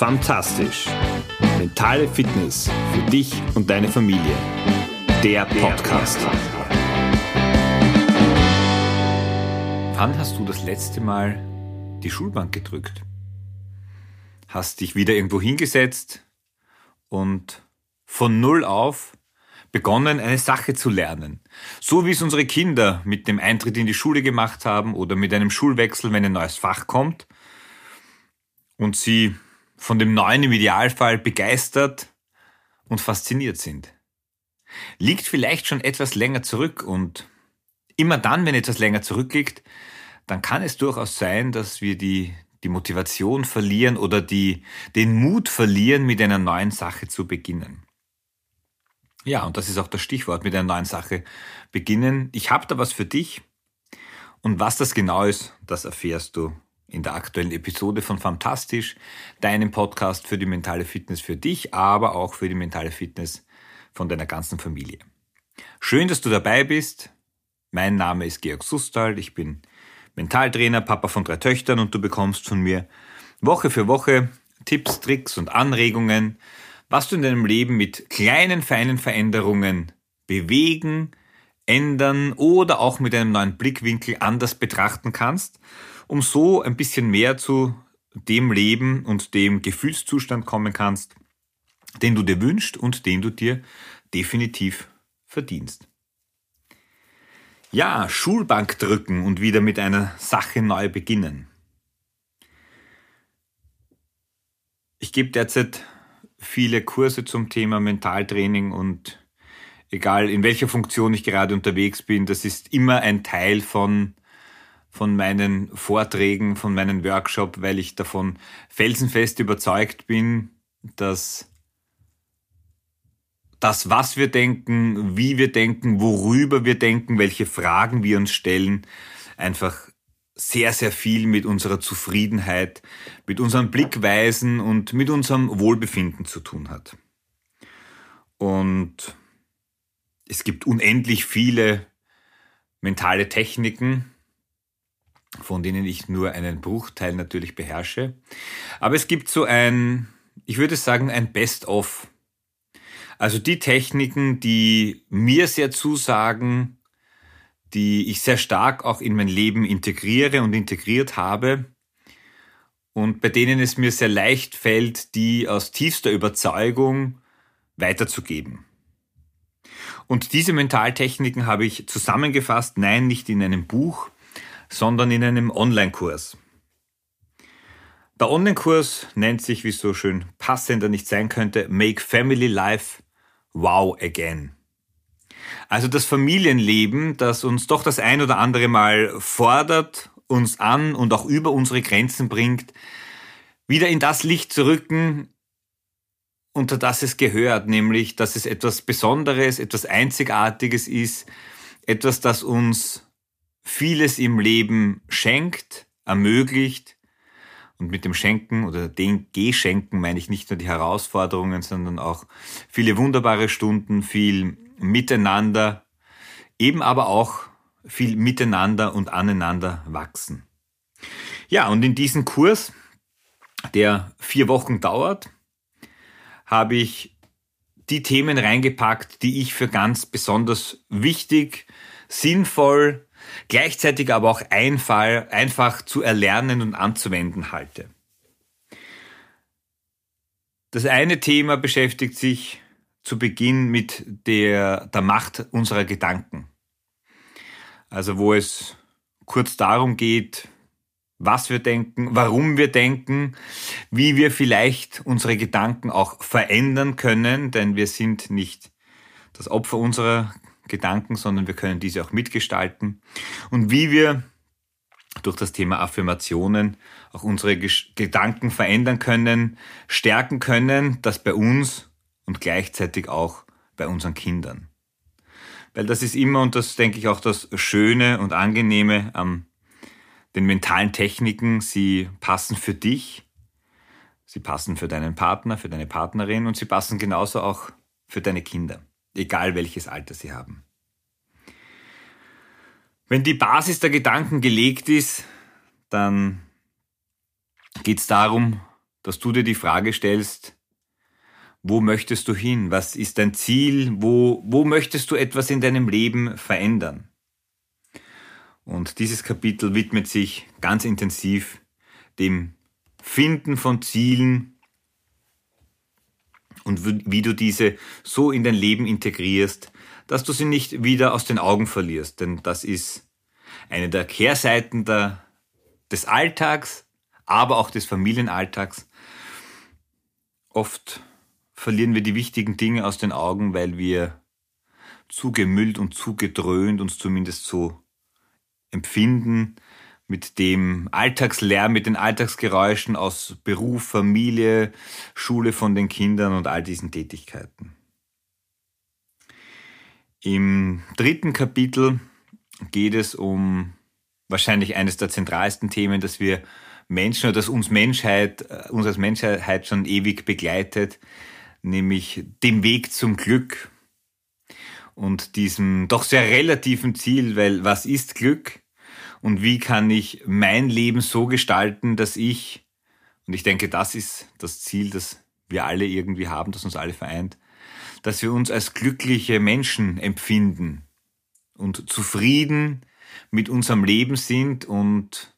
Fantastisch. Mentale Fitness für dich und deine Familie. Der Podcast. Wann hast du das letzte Mal die Schulbank gedrückt? Hast dich wieder irgendwo hingesetzt und von Null auf begonnen, eine Sache zu lernen. So wie es unsere Kinder mit dem Eintritt in die Schule gemacht haben oder mit einem Schulwechsel, wenn ein neues Fach kommt und sie von dem Neuen im Idealfall begeistert und fasziniert sind. Liegt vielleicht schon etwas länger zurück und immer dann, wenn etwas länger zurückliegt, dann kann es durchaus sein, dass wir die, die Motivation verlieren oder die, den Mut verlieren, mit einer neuen Sache zu beginnen. Ja, und das ist auch das Stichwort mit einer neuen Sache beginnen. Ich habe da was für dich und was das genau ist, das erfährst du in der aktuellen Episode von Fantastisch, deinem Podcast für die mentale Fitness für dich, aber auch für die mentale Fitness von deiner ganzen Familie. Schön, dass du dabei bist. Mein Name ist Georg Sustal, ich bin Mentaltrainer, Papa von drei Töchtern und du bekommst von mir Woche für Woche Tipps, Tricks und Anregungen, was du in deinem Leben mit kleinen, feinen Veränderungen bewegen, ändern oder auch mit einem neuen Blickwinkel anders betrachten kannst um so ein bisschen mehr zu dem Leben und dem Gefühlszustand kommen kannst, den du dir wünschst und den du dir definitiv verdienst. Ja, Schulbank drücken und wieder mit einer Sache neu beginnen. Ich gebe derzeit viele Kurse zum Thema Mentaltraining und egal in welcher Funktion ich gerade unterwegs bin, das ist immer ein Teil von von meinen Vorträgen, von meinen Workshop, weil ich davon felsenfest überzeugt bin, dass das, was wir denken, wie wir denken, worüber wir denken, welche Fragen wir uns stellen, einfach sehr, sehr viel mit unserer Zufriedenheit, mit unseren Blickweisen und mit unserem Wohlbefinden zu tun hat. Und es gibt unendlich viele mentale Techniken, von denen ich nur einen Bruchteil natürlich beherrsche. Aber es gibt so ein, ich würde sagen, ein Best-of. Also die Techniken, die mir sehr zusagen, die ich sehr stark auch in mein Leben integriere und integriert habe und bei denen es mir sehr leicht fällt, die aus tiefster Überzeugung weiterzugeben. Und diese Mentaltechniken habe ich zusammengefasst, nein, nicht in einem Buch, sondern in einem Online-Kurs. Der Online-Kurs nennt sich, wie es so schön passender nicht sein könnte, Make Family Life Wow Again. Also das Familienleben, das uns doch das ein oder andere Mal fordert, uns an und auch über unsere Grenzen bringt, wieder in das Licht zu rücken, unter das es gehört, nämlich, dass es etwas Besonderes, etwas Einzigartiges ist, etwas, das uns vieles im Leben schenkt, ermöglicht. Und mit dem Schenken oder den Geschenken meine ich nicht nur die Herausforderungen, sondern auch viele wunderbare Stunden, viel Miteinander, eben aber auch viel Miteinander und aneinander wachsen. Ja, und in diesen Kurs, der vier Wochen dauert, habe ich die Themen reingepackt, die ich für ganz besonders wichtig, sinnvoll, gleichzeitig aber auch einfach, einfach zu erlernen und anzuwenden halte. Das eine Thema beschäftigt sich zu Beginn mit der, der Macht unserer Gedanken. Also wo es kurz darum geht, was wir denken, warum wir denken, wie wir vielleicht unsere Gedanken auch verändern können, denn wir sind nicht das Opfer unserer Gedanken, sondern wir können diese auch mitgestalten. Und wie wir durch das Thema Affirmationen auch unsere Gedanken verändern können, stärken können, das bei uns und gleichzeitig auch bei unseren Kindern. Weil das ist immer, und das denke ich auch das Schöne und Angenehme an den mentalen Techniken, sie passen für dich, sie passen für deinen Partner, für deine Partnerin und sie passen genauso auch für deine Kinder egal welches Alter sie haben. Wenn die Basis der Gedanken gelegt ist, dann geht es darum, dass du dir die Frage stellst, wo möchtest du hin? Was ist dein Ziel? Wo, wo möchtest du etwas in deinem Leben verändern? Und dieses Kapitel widmet sich ganz intensiv dem Finden von Zielen und wie du diese so in dein Leben integrierst, dass du sie nicht wieder aus den Augen verlierst. Denn das ist eine der Kehrseiten der, des Alltags, aber auch des Familienalltags. Oft verlieren wir die wichtigen Dinge aus den Augen, weil wir zu gemüllt und zu gedröhnt uns zumindest so empfinden mit dem Alltagslärm, mit den Alltagsgeräuschen aus Beruf, Familie, Schule von den Kindern und all diesen Tätigkeiten. Im dritten Kapitel geht es um wahrscheinlich eines der zentralsten Themen, dass wir Menschen oder dass uns Menschheit, äh, uns als Menschheit schon ewig begleitet, nämlich dem Weg zum Glück und diesem doch sehr relativen Ziel, weil was ist Glück und wie kann ich mein Leben so gestalten, dass ich, und ich denke, das ist das Ziel, das wir alle irgendwie haben, das uns alle vereint, dass wir uns als glückliche Menschen empfinden und zufrieden mit unserem Leben sind und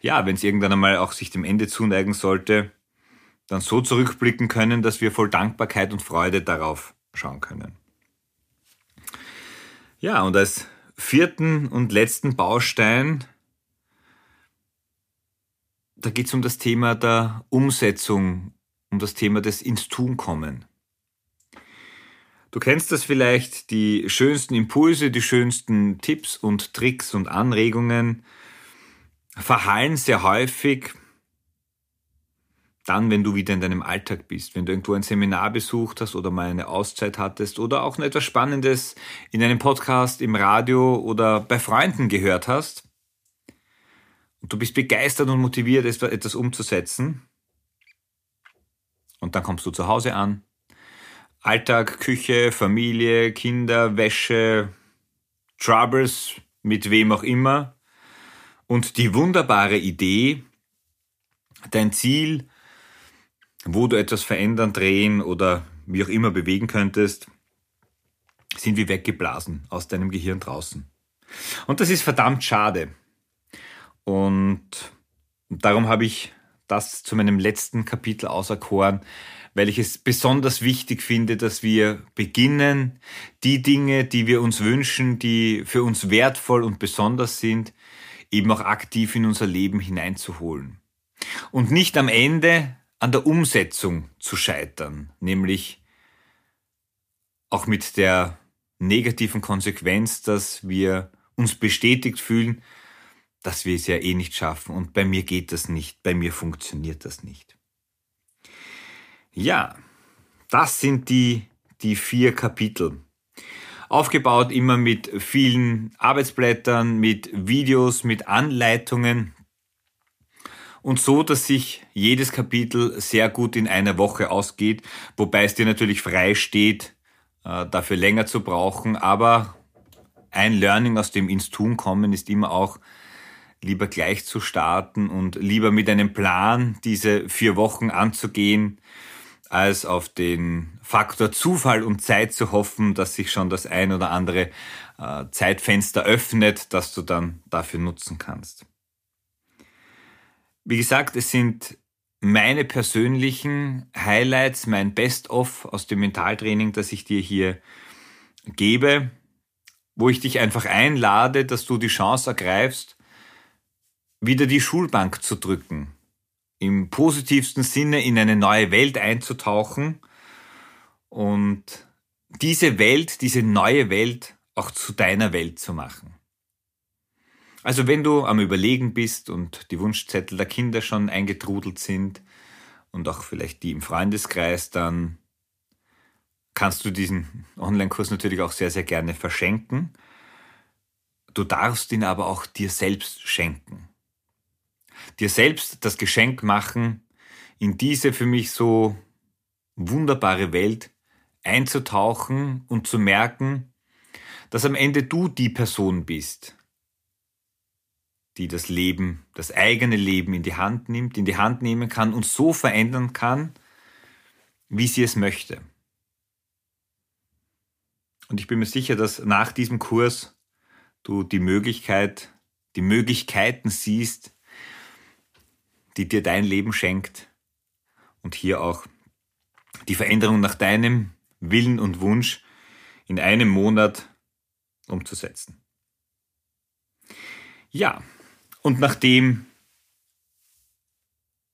ja, wenn es irgendwann einmal auch sich dem Ende zuneigen sollte, dann so zurückblicken können, dass wir voll Dankbarkeit und Freude darauf schauen können. Ja, und als vierten und letzten Baustein, da geht es um das Thema der Umsetzung, um das Thema des ins Tun kommen. Du kennst das vielleicht, die schönsten Impulse, die schönsten Tipps und Tricks und Anregungen verhallen sehr häufig dann, wenn du wieder in deinem Alltag bist, wenn du irgendwo ein Seminar besucht hast oder mal eine Auszeit hattest oder auch etwas Spannendes in einem Podcast, im Radio oder bei Freunden gehört hast und du bist begeistert und motiviert, etwas umzusetzen und dann kommst du zu Hause an Alltag, Küche, Familie, Kinder, Wäsche, Troubles, mit wem auch immer. Und die wunderbare Idee, dein Ziel, wo du etwas verändern, drehen oder wie auch immer bewegen könntest, sind wie weggeblasen aus deinem Gehirn draußen. Und das ist verdammt schade. Und darum habe ich das zu meinem letzten Kapitel auserkoren, weil ich es besonders wichtig finde, dass wir beginnen, die Dinge, die wir uns wünschen, die für uns wertvoll und besonders sind, eben auch aktiv in unser Leben hineinzuholen. Und nicht am Ende an der Umsetzung zu scheitern, nämlich auch mit der negativen Konsequenz, dass wir uns bestätigt fühlen, dass wir es ja eh nicht schaffen und bei mir geht das nicht, bei mir funktioniert das nicht. Ja, das sind die, die vier Kapitel. Aufgebaut immer mit vielen Arbeitsblättern, mit Videos, mit Anleitungen und so, dass sich jedes Kapitel sehr gut in einer Woche ausgeht, wobei es dir natürlich frei steht, äh, dafür länger zu brauchen, aber ein Learning aus dem ins Tun kommen ist immer auch, lieber gleich zu starten und lieber mit einem Plan diese vier Wochen anzugehen, als auf den Faktor Zufall und Zeit zu hoffen, dass sich schon das ein oder andere äh, Zeitfenster öffnet, das du dann dafür nutzen kannst. Wie gesagt, es sind meine persönlichen Highlights, mein Best-of aus dem Mentaltraining, das ich dir hier gebe, wo ich dich einfach einlade, dass du die Chance ergreifst, wieder die Schulbank zu drücken, im positivsten Sinne in eine neue Welt einzutauchen und diese Welt, diese neue Welt auch zu deiner Welt zu machen. Also wenn du am Überlegen bist und die Wunschzettel der Kinder schon eingetrudelt sind und auch vielleicht die im Freundeskreis, dann kannst du diesen Online-Kurs natürlich auch sehr, sehr gerne verschenken. Du darfst ihn aber auch dir selbst schenken dir selbst das Geschenk machen, in diese für mich so wunderbare Welt einzutauchen und zu merken, dass am Ende du die Person bist, die das Leben, das eigene Leben in die Hand nimmt, in die Hand nehmen kann und so verändern kann, wie sie es möchte. Und ich bin mir sicher, dass nach diesem Kurs du die Möglichkeit, die Möglichkeiten siehst, die dir dein Leben schenkt und hier auch die Veränderung nach deinem Willen und Wunsch in einem Monat umzusetzen. Ja, und nachdem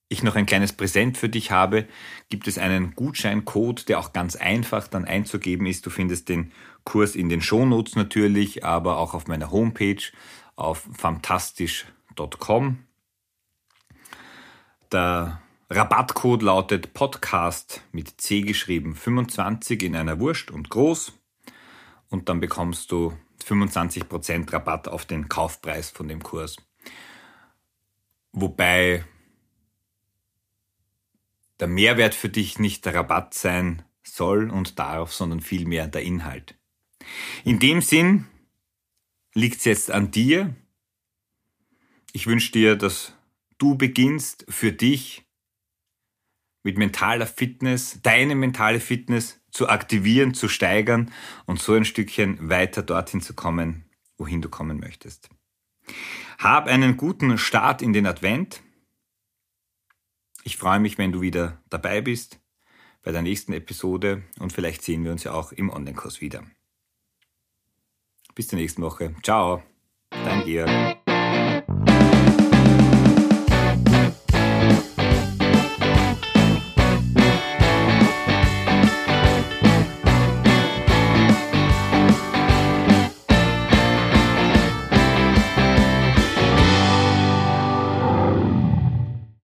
ich noch ein kleines Präsent für dich habe, gibt es einen Gutscheincode, der auch ganz einfach dann einzugeben ist. Du findest den Kurs in den Shownotes natürlich, aber auch auf meiner Homepage auf fantastisch.com. Der Rabattcode lautet Podcast mit C geschrieben 25 in einer Wurst und groß und dann bekommst du 25% Rabatt auf den Kaufpreis von dem Kurs. Wobei der Mehrwert für dich nicht der Rabatt sein soll und darf, sondern vielmehr der Inhalt. In dem Sinn liegt es jetzt an dir. Ich wünsche dir, dass du beginnst für dich mit mentaler Fitness, deine mentale Fitness zu aktivieren, zu steigern und so ein Stückchen weiter dorthin zu kommen, wohin du kommen möchtest. Hab einen guten Start in den Advent. Ich freue mich, wenn du wieder dabei bist bei der nächsten Episode und vielleicht sehen wir uns ja auch im Online-Kurs wieder. Bis zur nächsten Woche. Ciao, dein Georg.